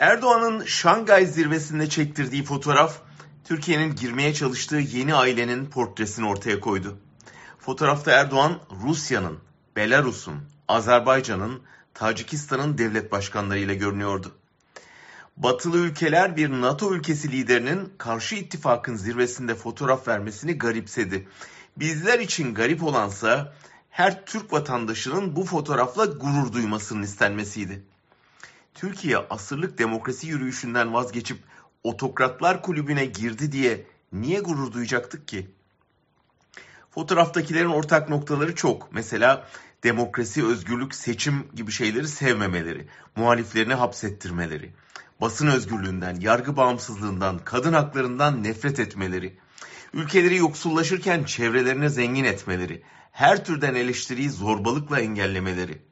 Erdoğan'ın Şangay zirvesinde çektirdiği fotoğraf Türkiye'nin girmeye çalıştığı yeni ailenin portresini ortaya koydu. Fotoğrafta Erdoğan Rusya'nın, Belarus'un, Azerbaycan'ın, Tacikistan'ın devlet başkanlarıyla görünüyordu. Batılı ülkeler bir NATO ülkesi liderinin karşı ittifakın zirvesinde fotoğraf vermesini garipsedi. Bizler için garip olansa her Türk vatandaşının bu fotoğrafla gurur duymasının istenmesiydi. Türkiye asırlık demokrasi yürüyüşünden vazgeçip otokratlar kulübüne girdi diye niye gurur duyacaktık ki? Fotoğraftakilerin ortak noktaları çok. Mesela demokrasi, özgürlük, seçim gibi şeyleri sevmemeleri, muhaliflerini hapsettirmeleri, basın özgürlüğünden, yargı bağımsızlığından, kadın haklarından nefret etmeleri, ülkeleri yoksullaşırken çevrelerine zengin etmeleri, her türden eleştiriyi zorbalıkla engellemeleri.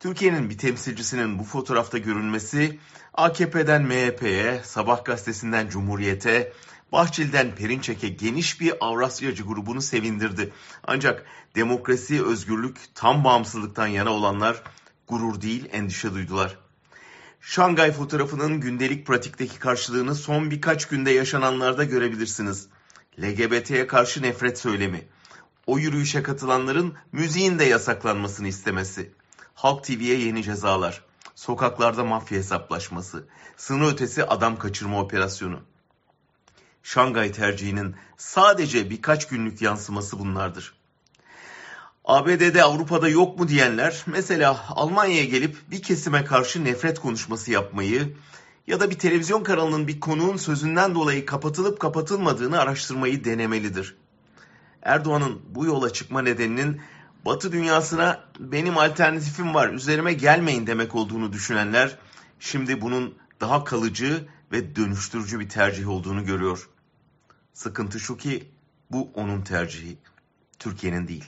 Türkiye'nin bir temsilcisinin bu fotoğrafta görünmesi AKP'den MHP'ye, Sabah gazetesinden Cumhuriyet'e, Bahçeli'den Perinçek'e geniş bir Avrasyacı grubunu sevindirdi. Ancak demokrasi, özgürlük, tam bağımsızlıktan yana olanlar gurur değil endişe duydular. Şangay fotoğrafının gündelik pratikteki karşılığını son birkaç günde yaşananlarda görebilirsiniz. LGBT'ye karşı nefret söylemi, o yürüyüşe katılanların müziğin de yasaklanmasını istemesi, Halk TV'ye yeni cezalar, sokaklarda mafya hesaplaşması, sınır ötesi adam kaçırma operasyonu. Şangay tercihinin sadece birkaç günlük yansıması bunlardır. ABD'de Avrupa'da yok mu diyenler mesela Almanya'ya gelip bir kesime karşı nefret konuşması yapmayı ya da bir televizyon kanalının bir konuğun sözünden dolayı kapatılıp kapatılmadığını araştırmayı denemelidir. Erdoğan'ın bu yola çıkma nedeninin Batı dünyasına benim alternatifim var üzerime gelmeyin demek olduğunu düşünenler şimdi bunun daha kalıcı ve dönüştürücü bir tercih olduğunu görüyor. Sıkıntı şu ki bu onun tercihi, Türkiye'nin değil.